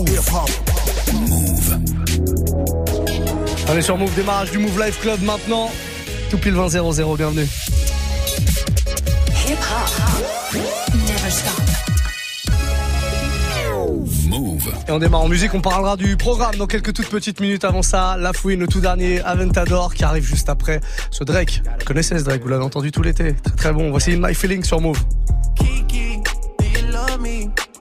Move. On est sur Move, démarrage du Move Life Club maintenant. Tout pile 20-0-0, bienvenue. Hip hop. Never stop. Move. Et on démarre en musique, on parlera du programme dans quelques toutes petites minutes. Avant ça, La Fouine, le tout dernier Aventador qui arrive juste après ce Drake. Vous connaissez ce Drake, vous l'avez entendu tout l'été. Très très bon. Voici My Feeling sur Move. Kiki, do you love me?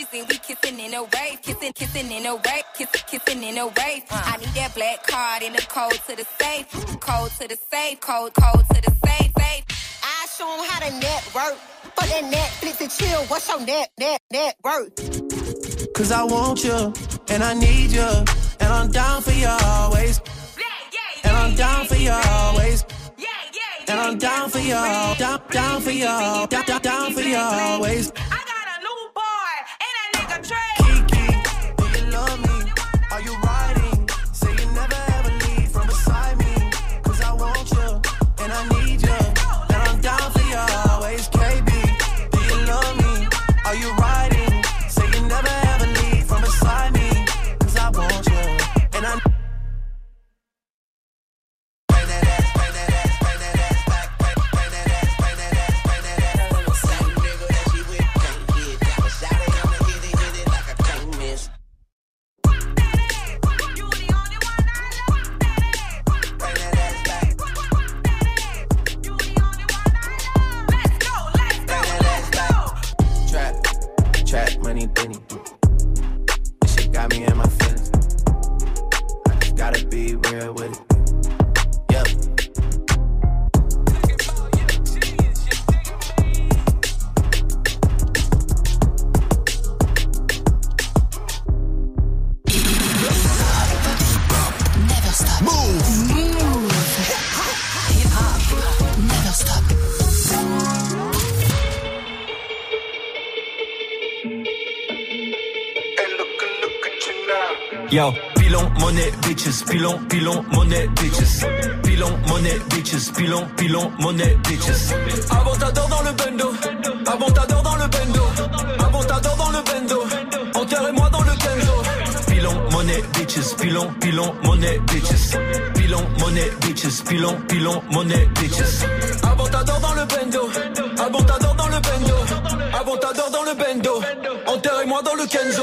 Two bad bitches and we kissing in a wave, kissing, kissing in a wave, kissing, kissing in a wave. Uh. I need that black card in the code to the safe, code to the safe, code, code to the safe, safe. I show them how to network. For that Netflix and chill, what's your net, net, net worth? Cause I want you, and I need you, and I'm down for you always. And I'm down for you always. And I'm down for you, down, down for you, down, down, down for you always. Pilon, pilon, monnaie, bitches. Pilon, monnaie, bitches, pilon, pilon, monnaie, bitches. Avantador dans le bendo, avantador dans le bendo, avantador dans le bendo. Enterrez-moi dans le kenzo. Pilon, monnaie, bitches, pilon, pilon, monnaie, bitches. Pilon, monnaie, bitches, pilon, pilon, monnaie, bitches. Avantador dans le bendo, avantador dans le bendo, avantador dans le bendo. Enterrez-moi dans le kenzo.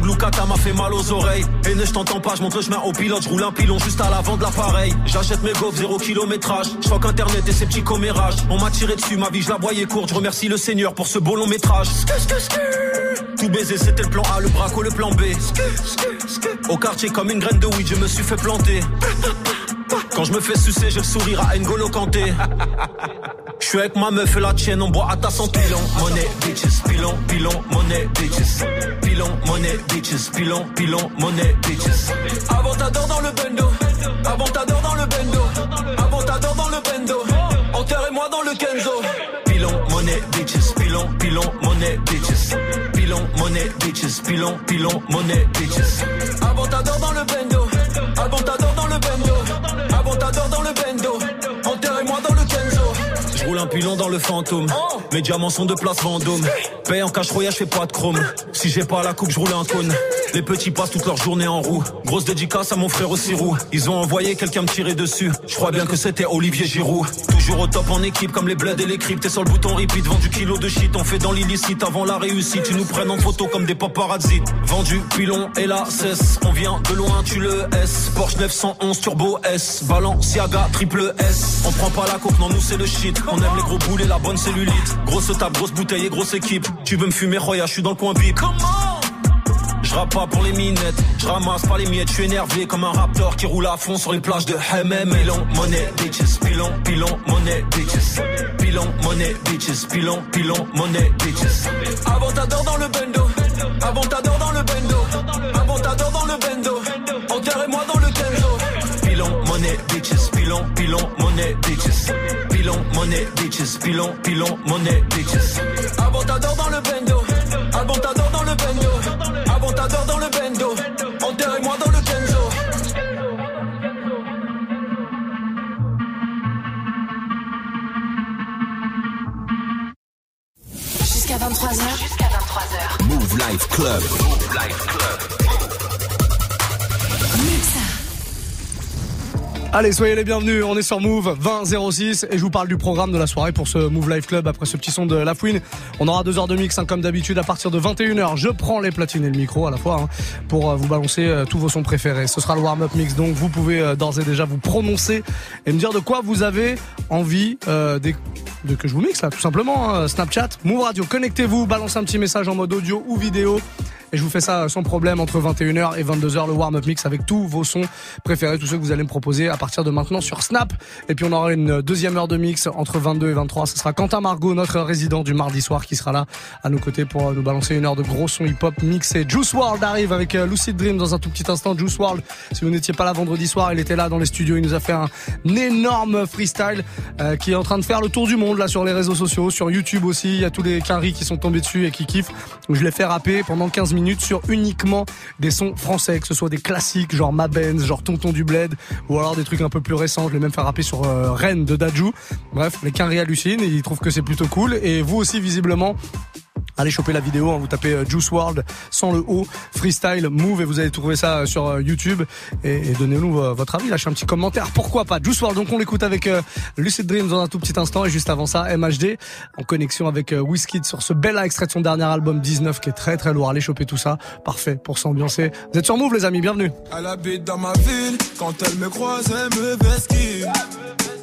Zougloukata m'a fait mal aux oreilles. Et ne je t'entends pas, je montre le chemin au pilote. Je roule un pilon juste à l'avant de l'appareil. J'achète mes gaufres, zéro kilométrage. Je crois qu'internet et ses petits commérages. On m'a tiré dessus, ma vie, je la voyais courte. Je remercie le Seigneur pour ce beau long métrage. Tout baiser, c'était le plan A, le braco, le plan B. Au quartier, comme une graine de weed, je me suis fait planter. Quand je me fais sucer, le sourire à N'Golo Kanté. Je suis avec ma meuf et la tienne, on boit à ta santé. Pilon, monnaie, bitches, pilon, pilon, monnaie, bitches. Pilon, monnaie, bitches, pilon, pilon, monnaie, bitches. Avant t'adore dans le bendo, avant t'adore dans le bendo, avant t'adore dans le bendo. Enterrez-moi dans le Kenzo. Pilon, monnaie, bitches, pilon, pilon, monnaie, bitches. Pilon, monnaie, bitches, pilon, pilon, monnaie, bitches. Avant t'adore dans le bendo, avant t'adore roule un pilon dans le fantôme. Mes diamants sont de place Vendôme. Paye en cash royal, je fais pas de chrome. Si j'ai pas la coupe, je roule un cône. Les petits passent toute leur journée en roue. Grosse dédicace à mon frère au Sirou. Ils ont envoyé quelqu'un me tirer dessus. Je crois bien que c'était Olivier Giroud. Toujours au top en équipe, comme les bleds et les cryptes. T'es sur le bouton repeat, vendu kilo de shit. On fait dans l'illicite avant la réussite. Tu nous prennes en photo comme des paparazzi. Vendu pilon et la cesse. On vient de loin, tu le S. Porsche 911 Turbo S. Balenciaga triple S. On prend pas la coke, non, nous c'est le shit. Aime les gros boulets, la bonne cellulite. Grosse table, grosse bouteille et grosse équipe. Tu veux me fumer, Roya, je suis dans le coin bip. Je rappe pas pour les minettes, je ramasse pas les miettes, je suis énervé comme un raptor qui roule à fond sur les plages de MM. Pilon, monnaie, bitches, pilon, pilon, monnaie, bitches. Pilon, monnaie, bitches, pilon, pilon, monnaie, bitches. Avant t'adore dans le bendo, avant t'adore dans le bendo, avant t'adore dans le bendo. Monnaie, bitches, pilon, pilon, monnaie, bitches. Pilon, monnaie, bitches, pilon, pilon, monnaie, bitches. Avant t'adore dans le bendo, avant t'adore dans le bendo, avant t'adore dans le bendo. Enterrez-moi dans le Kenzo. Jusqu'à 23h. Jusqu'à 23h. Move Life Club. Mixa. Allez, soyez les bienvenus. On est sur Move 2006 et je vous parle du programme de la soirée pour ce Move Life Club. Après ce petit son de La Fouine, on aura deux heures de mix, hein, comme d'habitude, à partir de 21h. Je prends les platines et le micro à la fois hein, pour euh, vous balancer euh, tous vos sons préférés. Ce sera le warm-up mix, donc vous pouvez euh, d'ores et déjà vous prononcer et me dire de quoi vous avez envie de que je vous mixe là, tout simplement. hein. Snapchat, Move Radio, connectez-vous, balancez un petit message en mode audio ou vidéo. Et je vous fais ça sans problème entre 21h et 22h, le warm-up mix avec tous vos sons préférés, tous ceux que vous allez me proposer à partir de maintenant sur Snap. Et puis on aura une deuxième heure de mix entre 22 et 23. Ce sera Quentin Margot, notre résident du mardi soir, qui sera là à nos côtés pour nous balancer une heure de gros sons hip-hop mixés. Juice World arrive avec euh, Lucid Dream dans un tout petit instant. Juice World, si vous n'étiez pas là vendredi soir, il était là dans les studios. Il nous a fait un énorme freestyle euh, qui est en train de faire le tour du monde là sur les réseaux sociaux, sur YouTube aussi. Il y a tous les quinries qui sont tombés dessus et qui kiffent. Donc je l'ai fait rapper pendant 15 minutes sur uniquement des sons français, que ce soit des classiques genre Ma Benz, genre Tonton du Bled, ou alors des trucs un peu plus récents. Je l'ai même fait rapper sur euh, Rennes de Dajou. Bref, les quinries hallucinent et ils trouvent que c'est plutôt cool. Et vous aussi visiblement. Allez choper la vidéo, hein, vous tapez euh, Juice World sans le O, freestyle, move et vous allez trouver ça euh, sur euh, YouTube. Et, donnez-nous votre avis, lâchez un petit commentaire, pourquoi pas? Juice World, donc on l'écoute avec Lucid Dreams dans un tout petit instant. Et juste avant ça MHD en connexion avec euh, sur ce bel extrait de son dernier album 19 qui est très très lourd, allez choper tout ça, parfait pour s'ambiancer. Vous êtes sur Move les amis, bienvenue.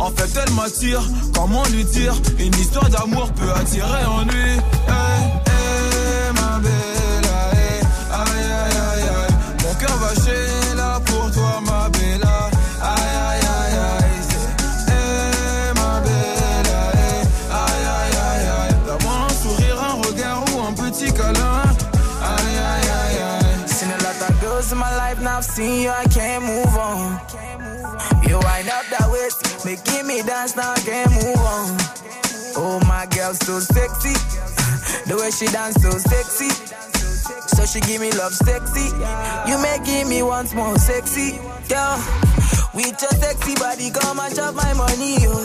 En fait, elle m'attire, comment lui dire? Une histoire d'amour peut attirer ennui. Hey, hey, ma belle, hey, aïe, aïe, aïe, aïe. Mon cœur va chez là pour toi, ma belle. Aïe, aïe, aïe, aïe. Hey, ma belle, aïe, aïe, aïe, aïe. D'avoir un sourire, un regard ou un petit câlin. Aïe, aïe, aïe, aïe. Seen a lot of girls in my life, now I've seen you, I can't move on. Making me dance, now can't move on. Oh, my girl, so sexy. The way she dance, so sexy. So she give me love sexy. You making me once more sexy. Girl, with your sexy body, come and chop my money. Oh,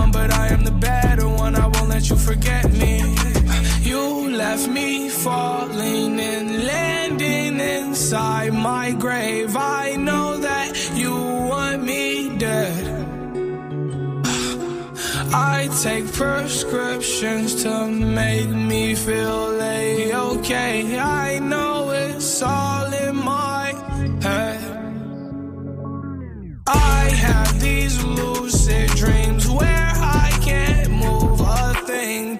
inside my grave. I know that you want me dead. I take prescriptions to make me feel a-okay. I know it's all in my head. I have these lucid dreams where I can't move a thing,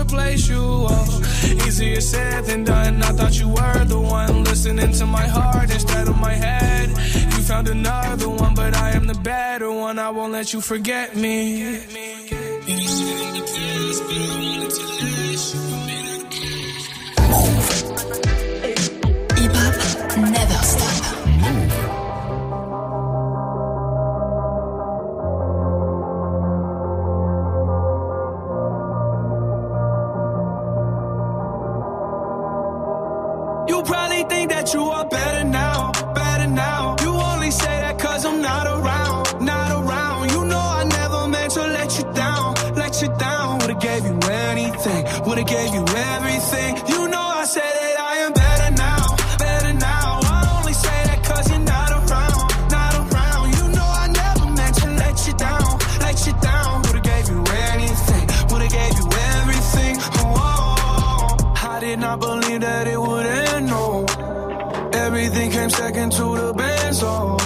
replace you. Oh, easier said than done. I thought you were the one listening to my heart instead of my head. You found another one, but I am the better one. I won't let you forget me. Hip came second to the best. hands.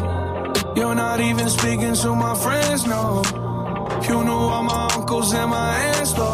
You're not even speaking to my friends, no. You knew all my uncles and my aunts, though.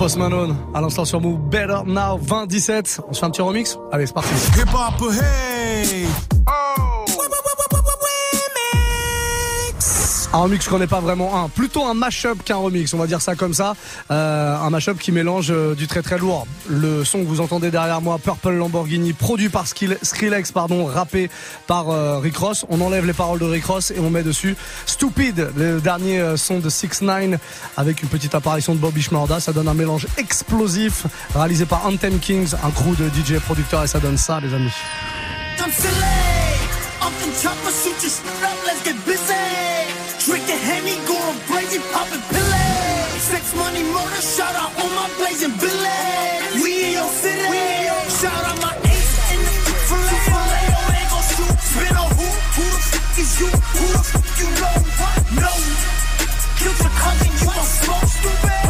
Post Malone à l'instant sur Move Better Now 2017. On se fait un petit remix Allez, c'est parti. Un remix, je connais pas vraiment un. Plutôt un mashup qu'un remix, on va dire ça comme ça. Euh, un mashup qui mélange euh, du très très lourd. Le son que vous entendez derrière moi, Purple Lamborghini, produit par Skrillex, pardon, rappé par euh, Rick Ross. On enlève les paroles de Rick Ross et on met dessus Stupid, le dernier euh, son de 6 9 avec une petite apparition de Bobby Shmurda. Ça donne un mélange explosif réalisé par Anthem Kings, un crew de DJ producteurs et ça donne ça, les amis. Drinking Henny, going crazy, popping pills. Sex, money, murder, shout out on my blazing billet. We in your city. Shout out my ace in the. Filet, oh, they gon' shoot. Spin on who? Who the fuck is you? Who the fuck you know? What? No. Kill your cousin, you gon' smoke, stupid.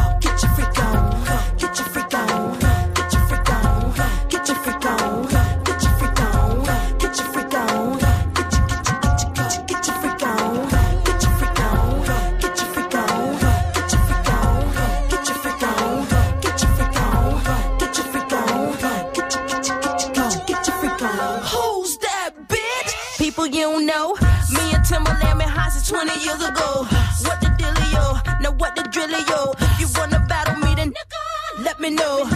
me know.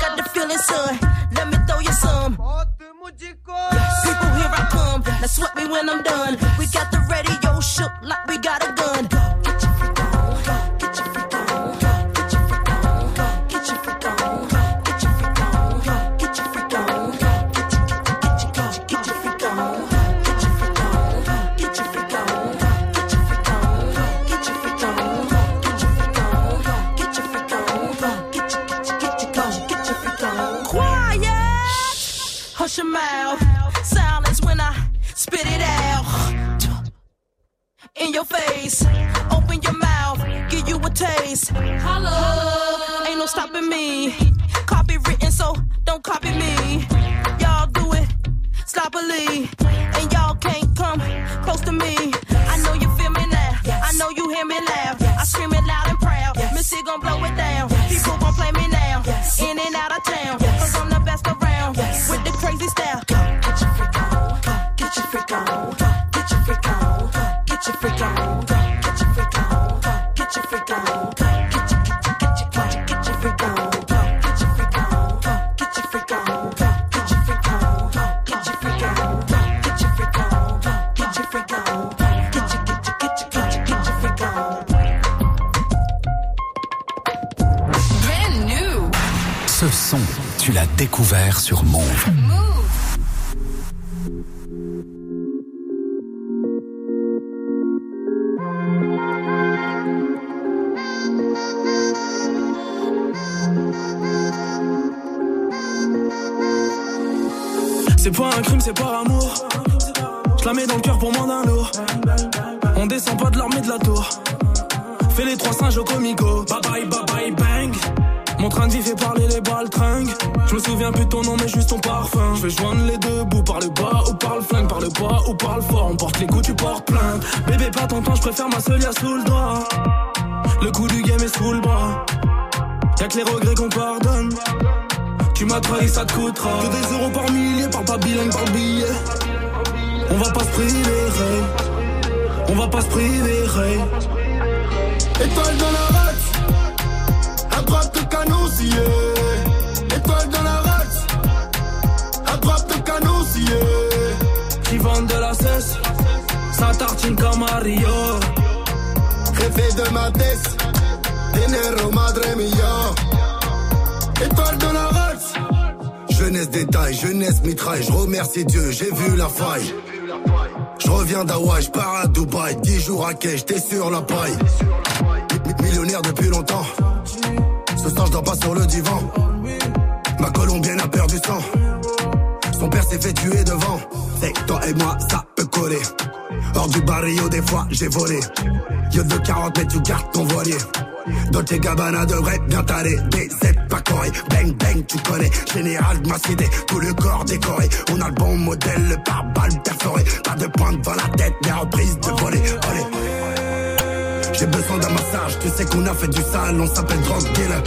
Got the feeling, son. Let me throw you some. People, here I come. Now sweat me when I'm done. We got the radio shook like we got a gun. Sur Move. Ça te coûtera. Que des euros par millier, par pas bilingue, par billet. On va pas se priver, On va pas se priver, Étoile dans la Étoile dans la race, attrape ton canon Qui vend de la cesse, sa tartine comme Mario. De ma tête, dinero madre mia. Étoile dans la race jeunesse détail, jeunesse mitraille, je remercie Dieu, j'ai vu la faille. Je reviens d'Hawaï, je pars à Dubaï, 10 jours à quai, j'étais sur la paille. Millionnaire depuis longtemps, ce soir je dors pas sur le divan. Ma colombienne a perdu sang, son père s'est fait tuer devant. C'est toi et moi, ça peut coller. Hors du barrio, des fois j'ai volé. Yo de 40 mais tu gardes ton voilier. Dolce Gabbana devrait bien t'aller. Des 7 Bang bang, tu connais, général de ma cité, tout le corps décoré. On a le bon modèle, le pare-balles perforé. Pas de pointe devant la tête, des reprises de voler. J'ai besoin d'un massage, tu sais qu'on a fait du sale, on s'appelle drug dealer.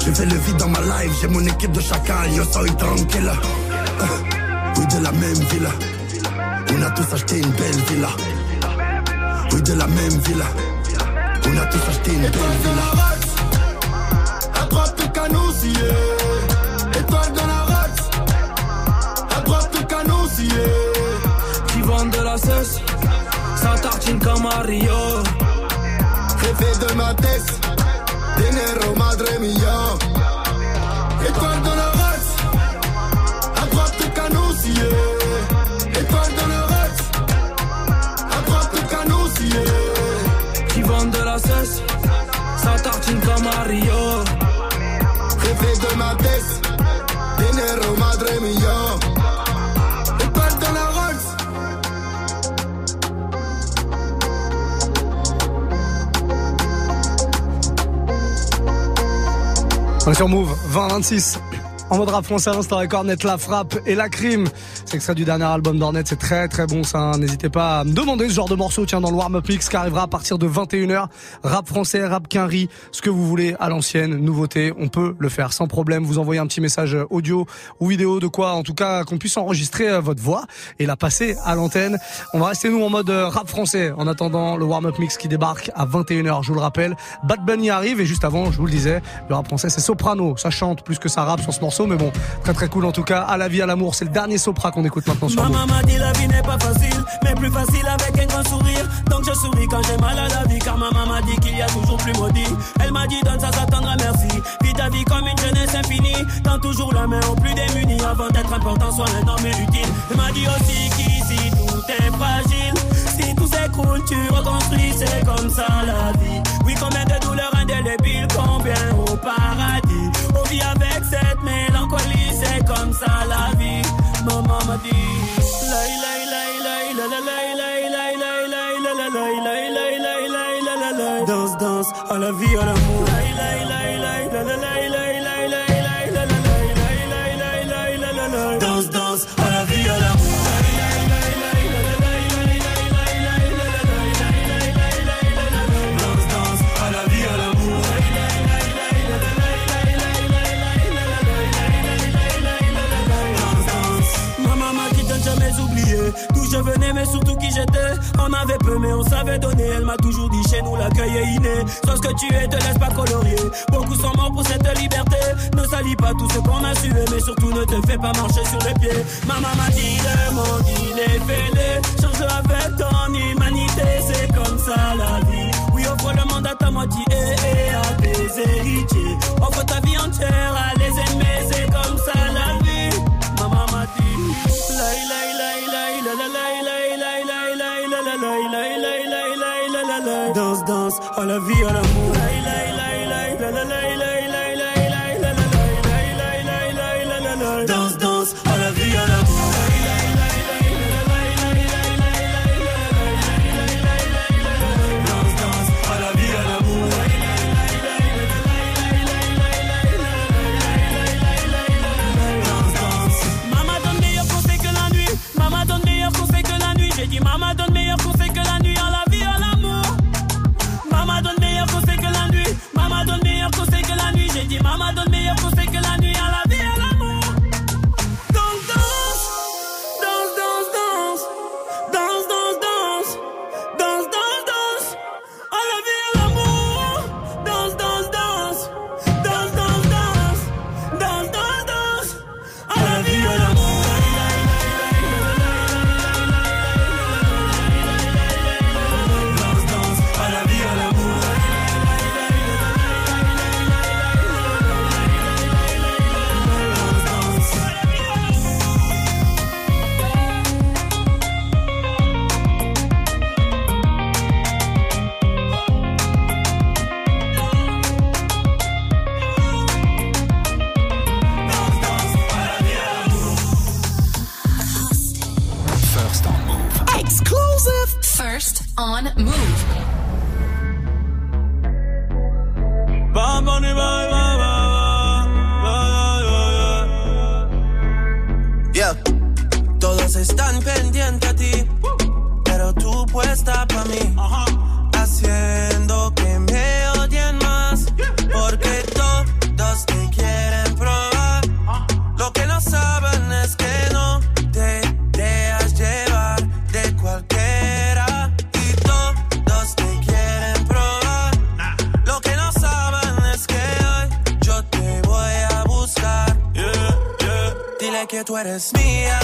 J'ai fait le vide dans ma life, j'ai mon équipe de chacal, yo soy tranquille. Euh, oui, de la même villa, on a tous acheté une belle villa. Oui, de la même villa, on a tous acheté une belle villa droite Étoile dans la race À droite le canon Qui vend de la cesse Ça tartine comme Mario Jefe de ma tête. Dinero madre mia Étoile dans la race À droite le Étoile dans la race À droite le Qui vend de la cesse ça tartine comme Mario Rio. Jefe de ma tête, dinero, madre mia. Étoile de la race. On est sur Move 2026. En mode rap français à l'instant avec Ornette, la frappe et la crime. Extrait du dernier album d'Ornette, c'est très très bon ça. hein. N'hésitez pas à me demander ce genre de morceau tiens dans le warm-up mix qui arrivera à partir de 21h. Rap français, rap quinri, ce que vous voulez à l'ancienne, nouveauté, on peut le faire sans problème. Vous envoyez un petit message audio ou vidéo de quoi en tout cas qu'on puisse enregistrer euh, votre voix et la passer à l'antenne. On va rester nous en mode euh, rap français en attendant le warm-up mix qui débarque à 21h, je vous le rappelle. Bad Bunny arrive et juste avant, je vous le disais, le rap français c'est soprano, ça chante plus que ça rappe sur ce morceau mais bon, très très cool en tout cas. À la vie, à l'amour, c'est le dernier sopra qu'on écoute maintenant sur Move. Maman m'a dit la vie n'est pas facile, mais plus facile avec un grand sourire. Donc je souris quand j'ai mal à la vie, car maman m'a dit qu'il y a toujours plus maudit. Elle m'a dit donne ça, ça t'attendra merci. Vis ta vie comme une jeunesse infinie, tends toujours la main aux plus démunis avant d'être important, sois un homme utile. Elle m'a dit aussi qu'ici tout est fragile. Si tout s'écroule, tu reconstruis, c'est comme ça la vie. Oui, combien de douleurs indélébiles, combien au paradis. On vit avec cette mélancolie, c'est comme ça la vie. Ma maman dit Danse, danse, à la vie, à la surtout qui j'étais. On avait peu mais on savait donner. Elle m'a toujours dit chez nous l'accueil est inné. Sois ce que tu es te laisse pas colorier Beaucoup sont morts pour cette liberté. Ne salis pas tout ce qu'on a sué Mais surtout ne te fais pas marcher sur les pieds. Maman m'a dit le monde il est fêlé. Change avec ton humanité C'est comme ça la vie. Oui offre le monde à moitié et à tes héritiers. Offre ta vie entière à la vie à l'amour tú eres mía,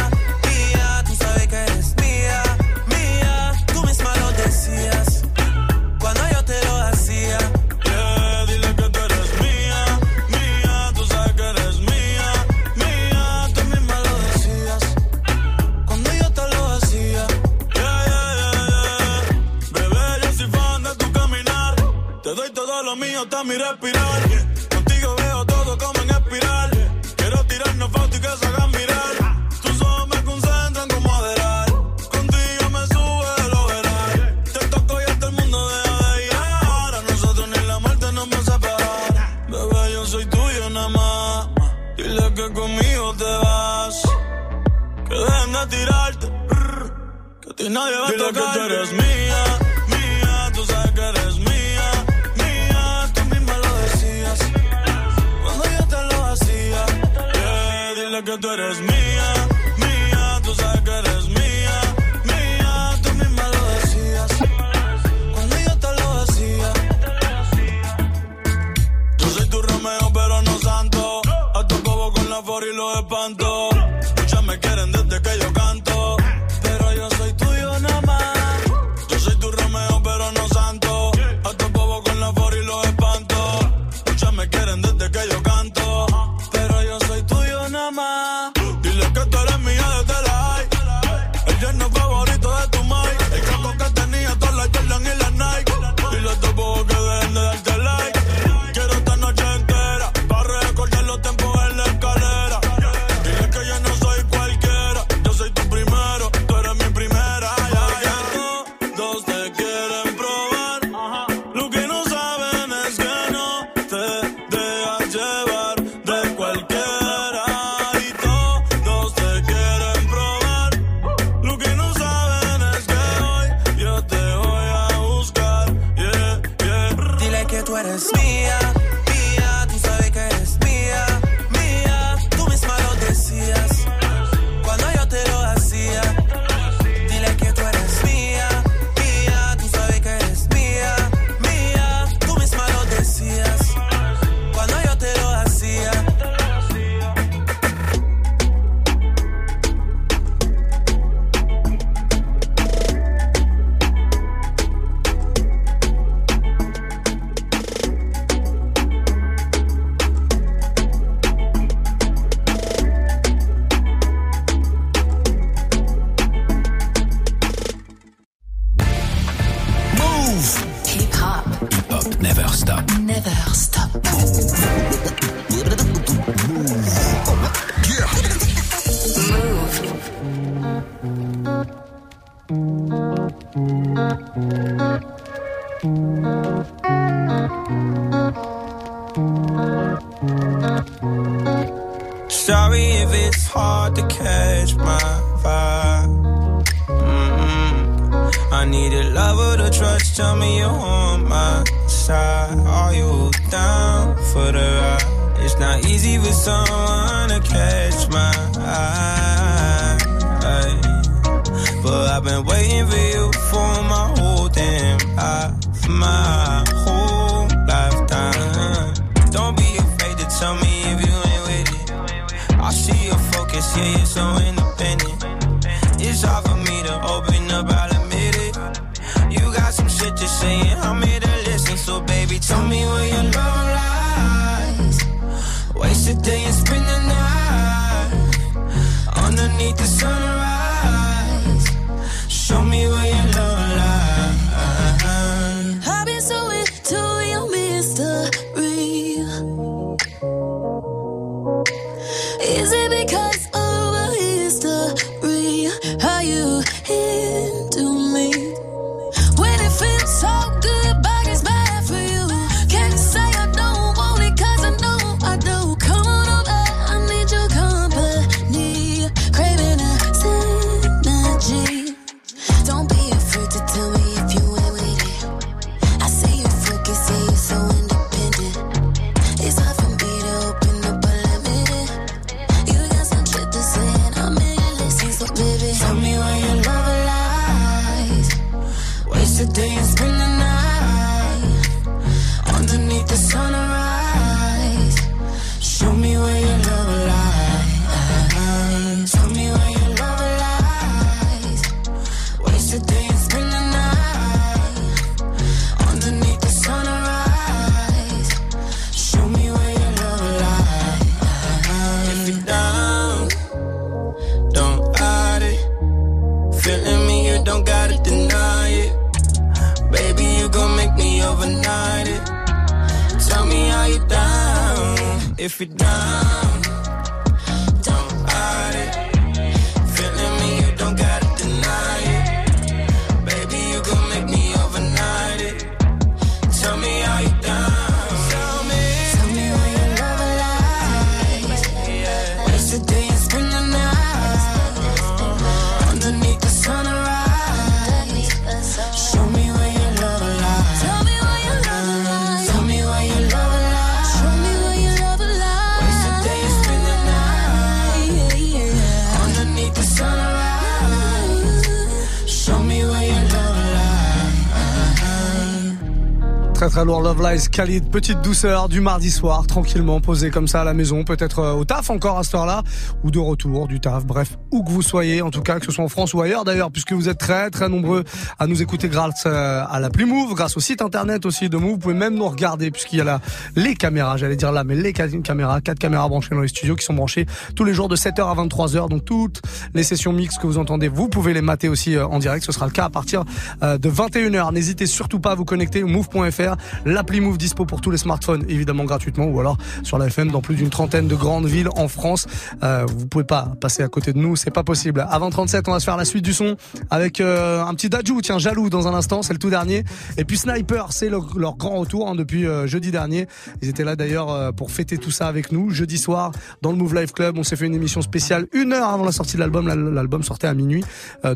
Très lourd Love Lies, Khalid, petite douceur du mardi soir, tranquillement posé comme ça à la maison, peut-être euh, au taf encore à cette heure-là, ou de retour du taf, bref, où que vous soyez, en tout cas que ce soit en France ou ailleurs d'ailleurs, puisque vous êtes très très nombreux à nous écouter grâce euh, à l'appli Move, grâce au site internet aussi de Move, vous pouvez même nous regarder puisqu'il y a là les caméras, j'allais dire là, mais les ca- caméras, quatre caméras branchées dans les studios qui sont branchées tous les jours de 7h à 23h, donc toutes les sessions mixtes que vous entendez, vous pouvez les mater aussi euh, en direct, ce sera le cas à partir de 21h. N'hésitez surtout pas à vous connecter move.fr, l'appli Move dispo pour tous les smartphones, évidemment gratuitement, ou alors sur la FM dans plus d'une trentaine de grandes villes en France. Euh, vous pouvez pas passer à côté de nous, c'est pas possible. Avant 37, on va se faire la suite du son avec euh, un petit Dajou, tiens, jaloux dans un instant, c'est le tout dernier. Et puis Sniper, c'est leur, grand retour hein, depuis euh, jeudi dernier. Ils étaient là d'ailleurs euh, pour fêter tout ça avec nous. Jeudi soir, dans le Move Live Club, on s'est fait une émission spéciale une heure avant la sortie de l'album. L'al- L'album sortait à minuit,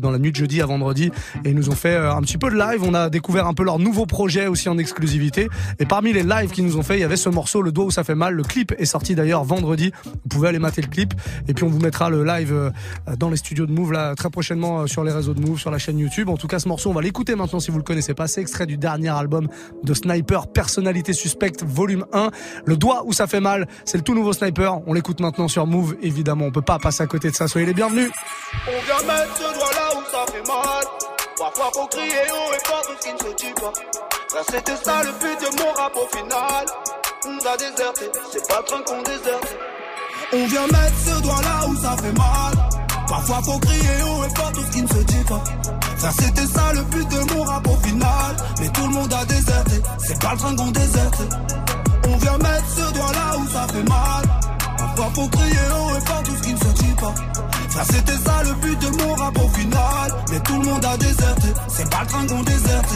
dans la nuit de jeudi à vendredi. Et ils nous ont fait un petit peu de live. On a découvert un peu leur nouveau projet aussi en Et parmi les lives qu'ils nous ont fait, il y avait ce morceau, Le doigt où ça fait mal. Le clip est sorti d'ailleurs vendredi. Vous pouvez aller mater le clip. Et puis on vous mettra le live euh, dans les studios de Move là très prochainement euh, sur les réseaux de Move, sur la chaîne YouTube. En tout cas, ce morceau, on va l'écouter maintenant si vous le connaissez pas. C'est extrait du dernier album de Sniper, Personnalité Suspecte, volume 1. Le doigt où ça fait mal. C'est le tout nouveau Sniper. On l'écoute maintenant sur Move. Évidemment, on peut pas passer à côté de ça. Soyez les bienvenus. On vient mettre ce doigt là où ça fait mal. Parfois crier ce qui ne se pas. Ça c'était ça le but de mon rap au final. On a déserté, c'est pas le train qu'on déserte. On vient mettre ce doigt là où ça fait mal. Parfois faut crier haut et fort tout ce qui ne se dit pas. Ça c'était ça le but de mon rap au final. Mais tout le monde a déserté, c'est pas le train qu'on déserte. On vient mettre ce doigt là où ça fait mal. Parfois faut crier haut et fort tout ce qui ne se dit pas. Ça c'était ça le but de mon rap au final. Mais tout le monde a déserté, c'est pas le train qu'on déserte.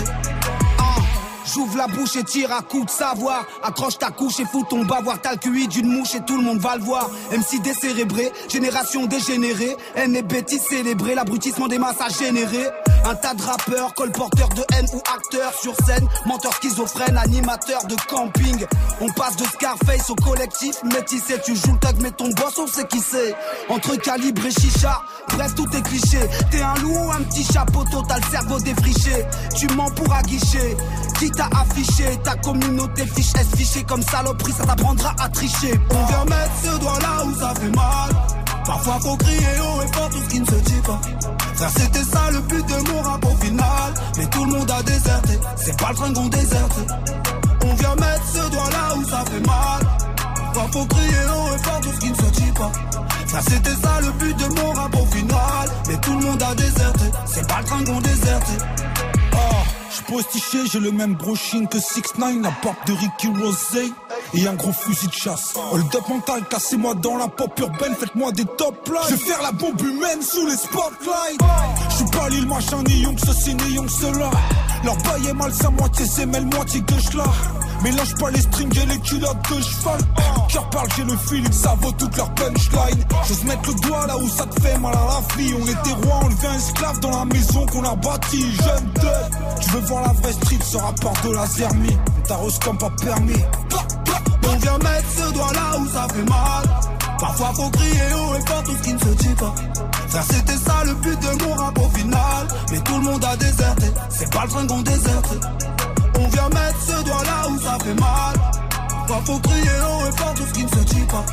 J'ouvre la bouche et tire à coup de savoir. Accroche ta couche et fous ton bavoir. T'as le QI d'une mouche et tout le monde va le voir. MC décérébré, génération dégénérée. Haine et bêtises célébrées, l'abrutissement des masses a généré. Un tas de rappeurs, colporteurs de haine ou acteurs sur scène. Menteurs schizophrènes, animateurs de camping. On passe de Scarface au collectif métissé. Tu joues le tag, mais ton boss, on sait qui c'est. Entre calibre et chicha, bref, tout est cliché. T'es un loup ou un petit chapeau, le cerveau défriché. Tu mens pour aguicher. Qui t'a affiché Ta communauté fiche S fichée comme saloperie, ça t'apprendra à tricher. On vient mettre ce doigt là où ça fait mal. Parfois faut crier haut et fort tout ce qui ne se dit pas. Ça c'était ça le but de mon rap au final. Mais tout le monde a déserté, c'est pas le train qu'on déserte. On vient mettre ce doigt là où ça fait mal. Parfois faut crier haut et fort tout ce qui ne se dit pas. Ça c'était ça le but de mon rap au final. Mais tout le monde a déserté, c'est pas le train qu'on déserte. J'suis postiché, j'ai le même brochine que 6 9 la porte de Ricky Rosé et un gros fusil de chasse. Hold up mental, cassez-moi dans la pop urbaine, faites-moi des top lines. Je vais faire la bombe humaine sous les spotlights. J'suis pas l'île machin, ni young ceci, ni young cela. Leur bail est mal, sa moitié c'est moitié gauche là. Mélange pas les strings et les culottes de cheval. Cœur parle, j'ai le feeling, ça vaut toute leur punchline. J'ose mettre le doigt là où ça te fait mal à la vie. On était rois, on devient esclave dans la maison qu'on a bâtie. Jeune de, tu veux voir la vraie street, ce rapport de la zermie. T'arroses comme pas permis. On vient mettre ce doigt là où ça fait mal. Parfois faut crier haut et fort tout ce qui ne se dit pas. Ça c'était ça le but de mon rap au final. Mais tout le monde a déserté, c'est pas le train qu'on déserte. On vient mettre ce doigt là où ça fait mal. Parfois faut crier haut et fort tout ce qui ne se dit pas.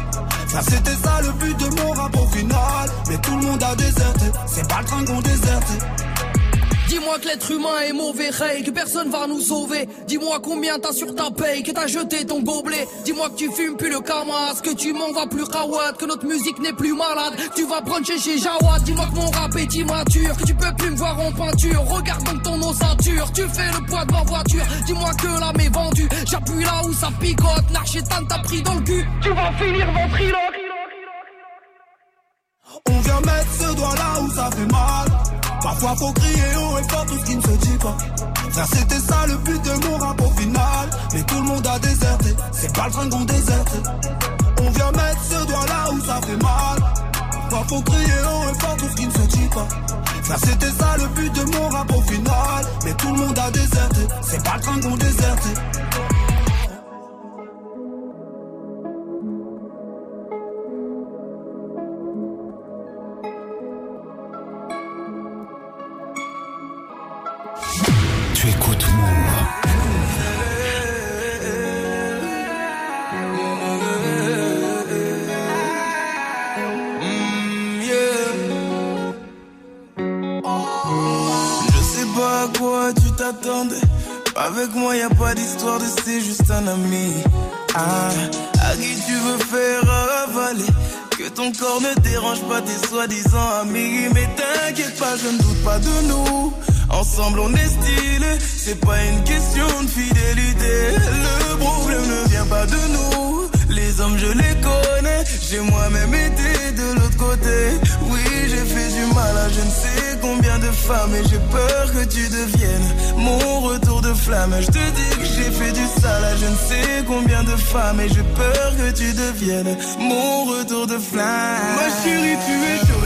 Ça c'était ça le but de mon rap au final. Mais tout le monde a déserté, c'est pas le train qu'on déserte. Dis-moi que l'être humain est mauvais, hey, que personne va nous sauver. Dis-moi combien t'as sur ta paye, que t'as jeté ton gobelet. Dis-moi que tu fumes plus le camas, que tu m'en vas plus rawad, que notre musique n'est plus malade. Tu vas bruncher chez Jawad. Dis-moi que mon rap est immature, que tu peux plus me voir en peinture. Regarde donc ton ossature, tu fais le poids de ma voiture. Dis-moi que l'âme est vendue, j'appuie là où ça picote. Narchetan t'a pris dans le cul, tu vas finir ventriloque. On vient mettre ce doigt là où ça fait mal. Parfois faut crier haut et fort tout ce qui ne se dit pas. Frère, c'était ça le but de mon rap au final. Mais tout le monde a déserté, c'est pas le train qu'on déserte. On vient mettre ce doigt là où ça fait mal. Parfois faut crier haut et fort tout ce qui ne se dit pas. Frère, c'était ça le but de mon rap au final. Mais tout le monde a déserté, c'est pas le train qu'on Je sais pas à quoi tu t'attendais. Avec moi, y a pas d'histoire de c'est juste un ami. Ah, à qui tu veux faire avaler? Que ton corps ne dérange pas tes soi-disant amis. Mais t'inquiète pas, je ne doute pas de nous. Ensemble, on est stylé. C'est pas une question de fidélité. Le problème ne vient pas de nous. Les hommes, je les connais. J'ai moi-même été de l'autre côté. Oui, j'ai fait du mal à je ne sais combien de femmes. Et j'ai peur que tu deviennes mon retour de flamme. Je te dis que j'ai fait du sale à je ne sais combien de femmes. Et j'ai peur que tu deviennes mon retour de flamme. Ma chérie, tu es jolie,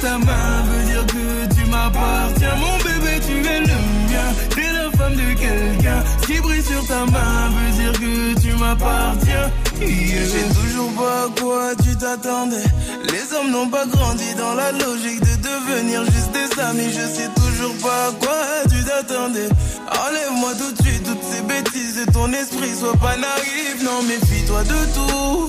Ta main veut dire que tu m'appartiens. Mon bébé, tu es le mien, t'es la femme de quelqu'un. Ce qui brille sur ta main veut dire que tu m'appartiens. Je sais toujours pas à quoi tu t'attendais. Les hommes n'ont pas grandi dans la logique de devenir juste des amis. Je sais toujours pas à quoi tu t'attendais. Enlève-moi tout de suite toutes ces bêtises de ton esprit. Sois pas naïf, non, méfie-toi de tout.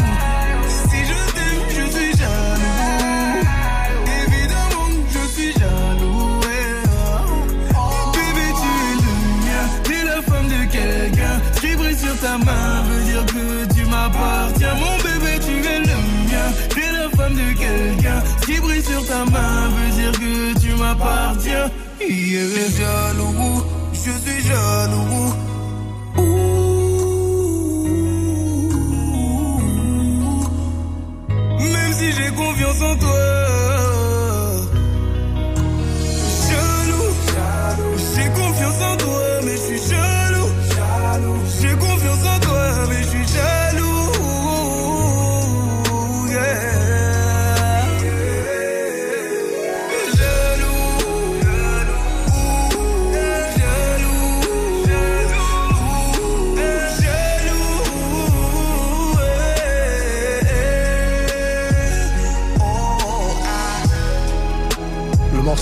Qui brille sur ta main veut dire que tu m'appartiens. Je suis jaloux, je suis jaloux. Même si j'ai confiance en toi.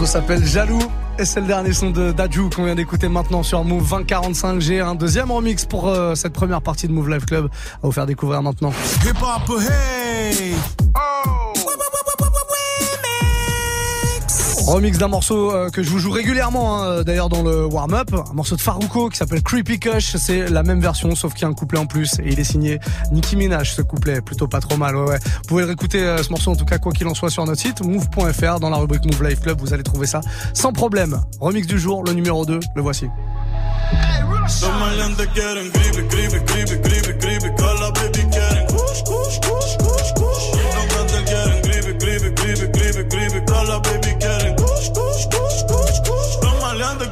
S'appelle Jaloux et c'est le dernier son de qu'on vient d'écouter maintenant sur Move 2045. J'ai un deuxième remix pour euh, cette première partie de Move Life Club à vous faire découvrir maintenant. Remix d'un morceau euh, que je vous joue régulièrement, hein, d'ailleurs dans le warm-up, un morceau de Farouko qui s'appelle Creepy Kush. C'est la même version, sauf qu'il y a un couplet en plus et il est signé Nicki Minaj. Ce couplet, plutôt pas trop mal. Ouais, ouais. Vous pouvez réécouter euh, ce morceau en tout cas quoi qu'il en soit sur notre site move.fr dans la rubrique Move Life Club. Vous allez trouver ça sans problème. Remix du jour, le numéro 2, le voici.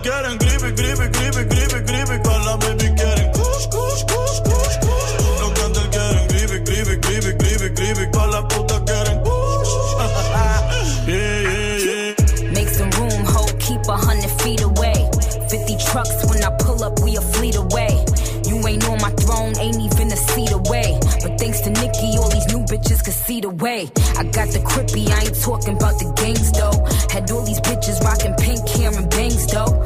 Quieren creepy, creepy, creepy, creepy, creepy, que la baby quieren kush, kush, kush, kush, kush. Los grandes quieren creepy, creepy, creepy, creepy, creepy, que la puta quieren kush. Yeah, yeah, yeah. Make some room, ho, keep a hundred feet away. 50 trucks when I pull up, we a fleet away. You ain't on my throne, ain't even a seat away. But thanks to Nikki, all these new bitches can see the way. I got the crippy, I ain't talking about the gangs though. Had all these bitches rocking pink hair and bangs though.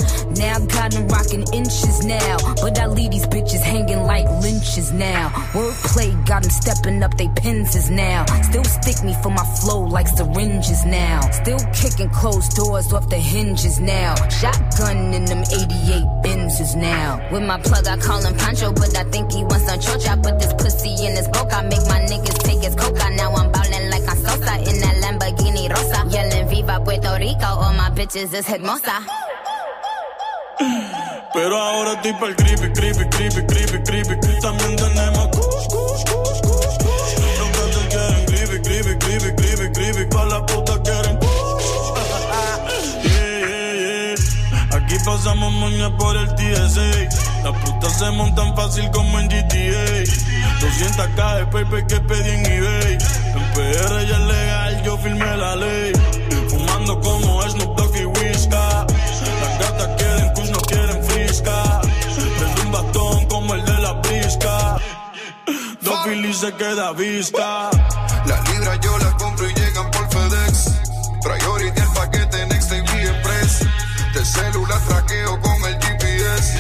Now I got rocking inches now. But I leave these bitches hanging like lynches now. Wordplay got them stepping up they penses now. Still stick me for my flow like syringes now. Still kicking closed doors off the hinges now. Shotgun in them 88 Benzes now. With my plug, I call him Pancho, but I think he wants some chocha. I put this pussy in his boca, make my niggas take his coca. Now I'm ballin' like I'm Sosa in that Lamborghini Rosa. Yelling Viva Puerto Rico, all my bitches is hermosa. Pero ahora estoy pa'l creepy, creepy, creepy, creepy, creepy. También tenemos kush, kush, kush, kush, kush. Los gatos quieren creepy, creepy, creepy, creepy, creepy. Pa' la puta quieren kush. Yeah, yeah, yeah. Aquí pasamos moña por el TSA. Las putas se montan fácil como en GTA. 200k de paper que pedí en eBay. En PR ya es legal, yo firmé la ley. Fumando como queda vista. Las libras yo las compro y llegan por FedEx. Priority el paquete Next TV Express. De celular traqueo con el GPS.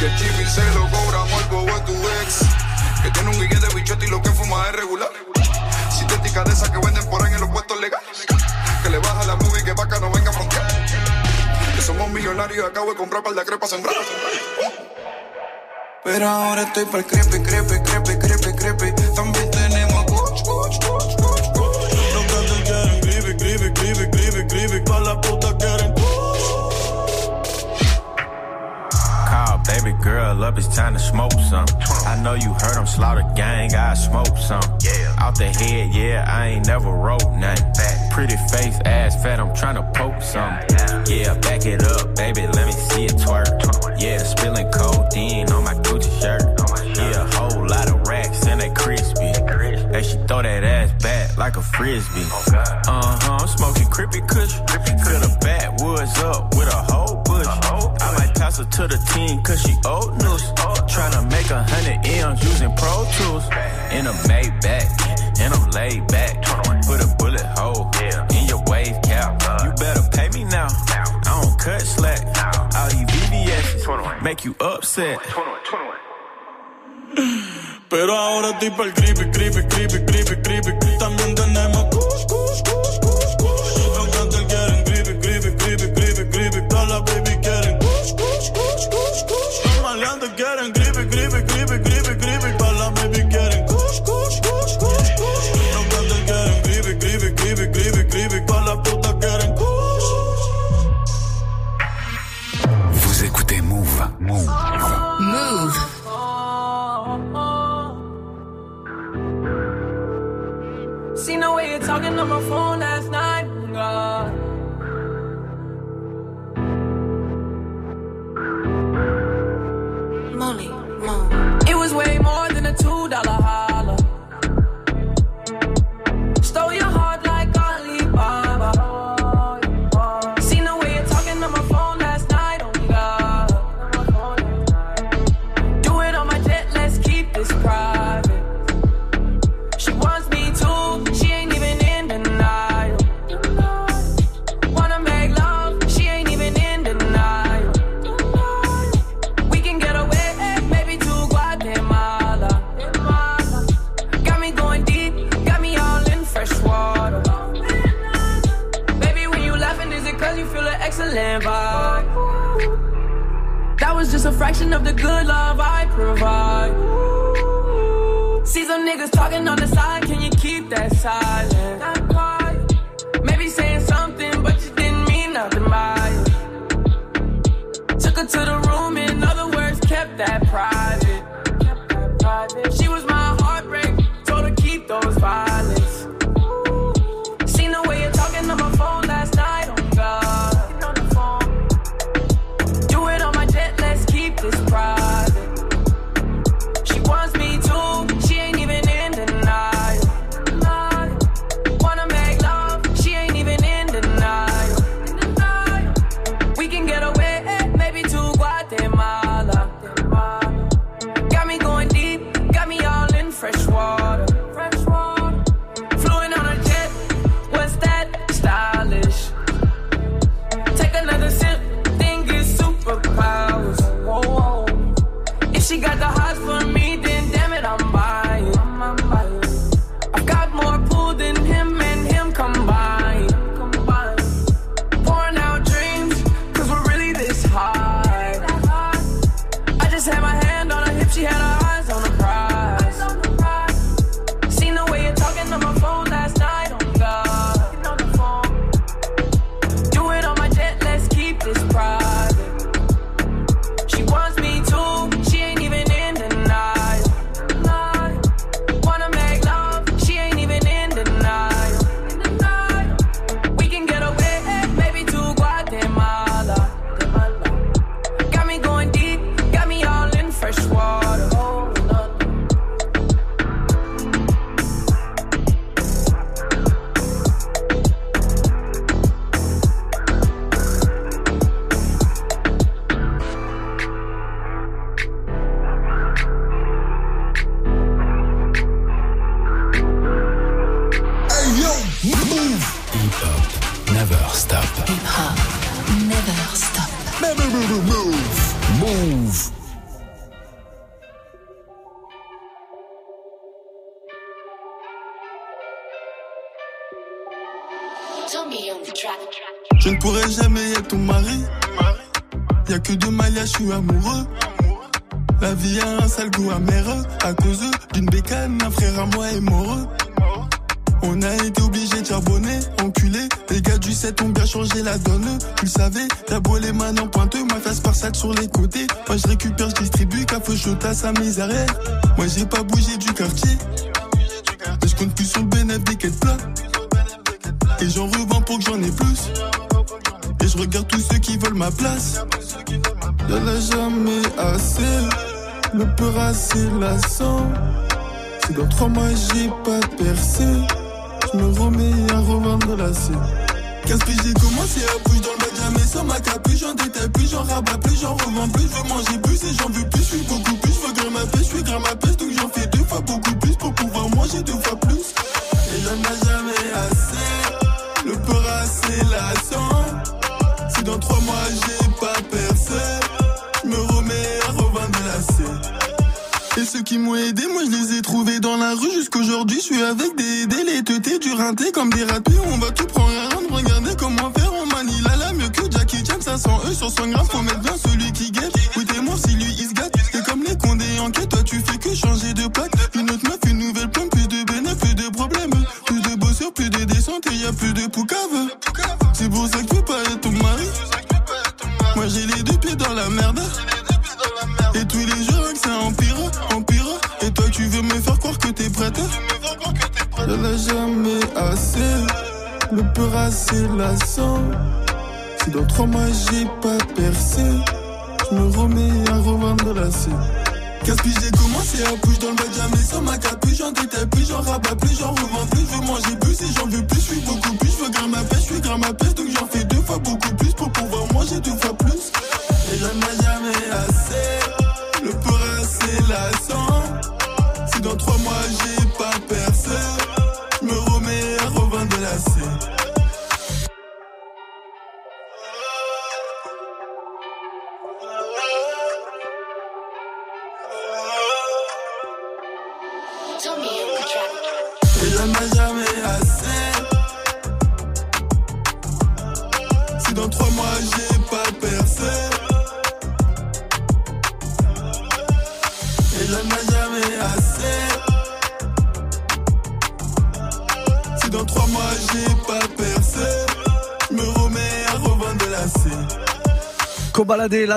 Que el chip se lo cobramos el bobo de tu ex. Que tiene un guille de bichote y lo que fuma es regular. Sintética de esas que venden por ahí en los puestos legales. Que le baja la movie que vaca no venga a frontear. Que somos millonarios y acabo de comprar par de crepas sembradas. Pero ahora estoy para el crepe, crepe, crepe. Up, it's time to smoke some. I know you heard I'm slaughter gang, I smoke some. Yeah. Out the head, yeah, I ain't never wrote nothing. Pretty face, ass fat, I'm tryna poke some. Yeah, back it up, baby, let me see it twerk. Yeah, spilling codeine on my Gucci shirt. Yeah, a whole lot of racks and they crispy. Hey, she throw that ass back like a frisbee. Uh huh, I'm smoking crippy kush. Fill the backwoods up with a whole bush. I might pass her to the team cause she old news. Tryna make a hundred M's using Pro Tools. In a Maybach, and I'm laid back. Put a bullet hole in your wave cap. You better pay me now. I don't cut slack. All these VVS make you upset. Pero ahora estoy pa'l creepy, creepy, creepy, creepy, creepy. Savais, t'as beau les mains en pointeux, ma face par sac sur les côtés. Moi je récupère, je distribue, café chotasse à mes arrêts. Moi j'ai pas bougé du quartier. Mais je compte plus sur le bénéfice des quêtes plats. Et j'en revends pour que j'en ai plus. Et je regarde tous ceux qui veulent ma place. Y'en a jamais assez. Le peur assez lassant. Si dans trois mois j'ai pas percé, je me remets à revendre la scène. Qu'est-ce que j'ai commencé à bouger dans le jamais sans ma capuche, j'en détaille plus, j'en rabats plus, j'en revends plus, je veux manger plus et j'en veux plus, je suis beaucoup plus, je veux grimper ma pêche, je suis grimper ma pêche, donc j'en fais deux fois beaucoup plus pour pouvoir manger deux fois plus. Et j'en ai jamais assez, le peur assez lassant. Si dans trois mois j'ai pas percé, je me remets à revendre la. Et ceux qui m'ont aidé, moi je les ai trouvés dans la rue jusqu'aujourd'hui. Je suis avec des délétetés, du rinté comme des ratés. On va tout prendre à rendre, regardez comment faire. 500 E sur 100 grammes. Faut mettre bien celui qui guette. Oui, t'es mort si lui il se gâte. C'est comme les condés en quête, toi tu fais que changer de plaque. Une autre meuf, une nouvelle plante, plus de bénéfices, plus de problèmes. Plus de bosseurs, plus de descentes et y a plus de poucave. C'est pour ça que tu veux pas être ton mari. Moi j'ai les deux pieds dans la merde. Et tous les jours que ça empire, empire. Et toi tu veux me faire croire que t'es prête Y'en a jamais assez, le peur assez lassant. Si dans trois mois j'ai pas percé, je me remets à revendre la scène. Qu'est-ce que j'ai commencé à bouger dans le jamais sans ma capuche, j'en détaille plus, j'en rabats plus, j'en revends plus, je veux manger plus et j'en veux plus, je suis beaucoup plus, je veux grimper ma pêche, je suis grimper ma pêche, donc j'en fais deux fois beaucoup plus pour pouvoir manger deux fois plus. Et j'en ai jamais assez, le peur assez lassant. Si dans trois mois j'ai pas percé, je me remets à revendre la.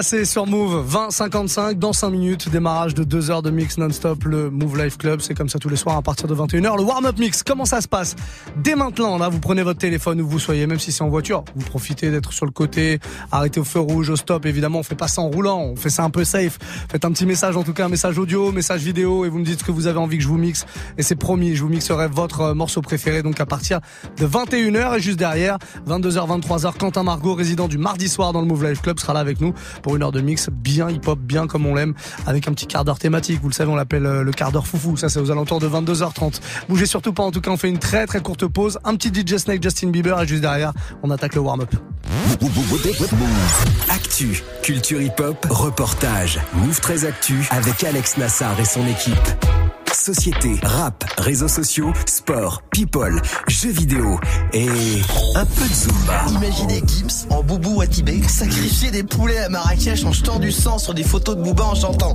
C'est sur Move, 20-55, dans 5 minutes, démarrage de 2 heures de mix non-stop, le Move Life Club, c'est comme ça tous les soirs à partir de 21h, le warm-up mix, comment ça se passe? Dès maintenant, là, vous prenez votre téléphone où vous soyez, même si c'est en voiture, vous profitez d'être sur le côté, arrêtez au feu rouge, au stop, évidemment, on fait pas ça en roulant, on fait ça un peu safe, faites un petit message, en tout cas un message audio, message vidéo, et vous me dites ce que vous avez envie que je vous mixe, et c'est promis, je vous mixerai votre euh, morceau préféré, donc à partir de 21h, et juste derrière, 22h, 23h, Quentin Margot, résident du mardi soir dans le Move Life Club, sera là avec nous pour une heure de mix bien hip-hop, bien comme on l'aime, avec un petit quart d'heure thématique. Vous le savez, on l'appelle euh, le quart d'heure foufou. Ça, c'est aux alentours de 22h30. Bougez surtout pas. En tout cas, on fait une très très courte pause. Un petit DJ Snake, Justin Bieber, et juste derrière, on attaque le warm-up. Actu, culture hip-hop, reportage. Move très actu avec Alex Nassar et son équipe société, rap, réseaux sociaux, sport, people, jeux vidéo et un peu de Zumba. Imaginez Gibbs en boubou à Tibet sacrifier des poulets à Marrakech en jetant du sang sur des photos de Booba en chantant.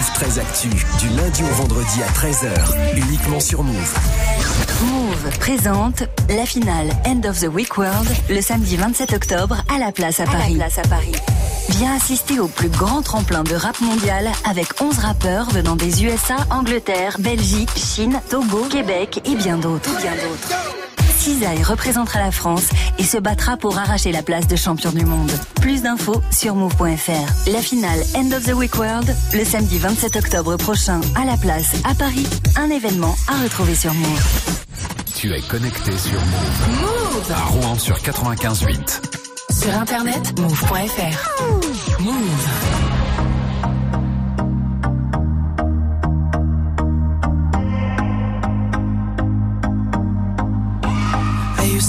Move 13 Actu, du lundi au vendredi à 13h, uniquement sur Move. Move présente la finale End of the Week World le samedi 27 octobre à la place à Paris. À la place à Paris. Viens assister au plus grand tremplin de rap mondial avec 11 rappeurs venant des USA, Angleterre, Belgique, Chine, Togo, Québec et bien d'autres. Bien d'autres. Cisaille représentera la France et se battra pour arracher la place de champion du monde. Plus d'infos sur move.fr. La finale End of the Week World, le samedi 27 octobre prochain à la place à Paris. Un événement à retrouver sur Move. Tu es connecté sur Move. Move À Rouen sur 95.8. sur internet move.fr. Move.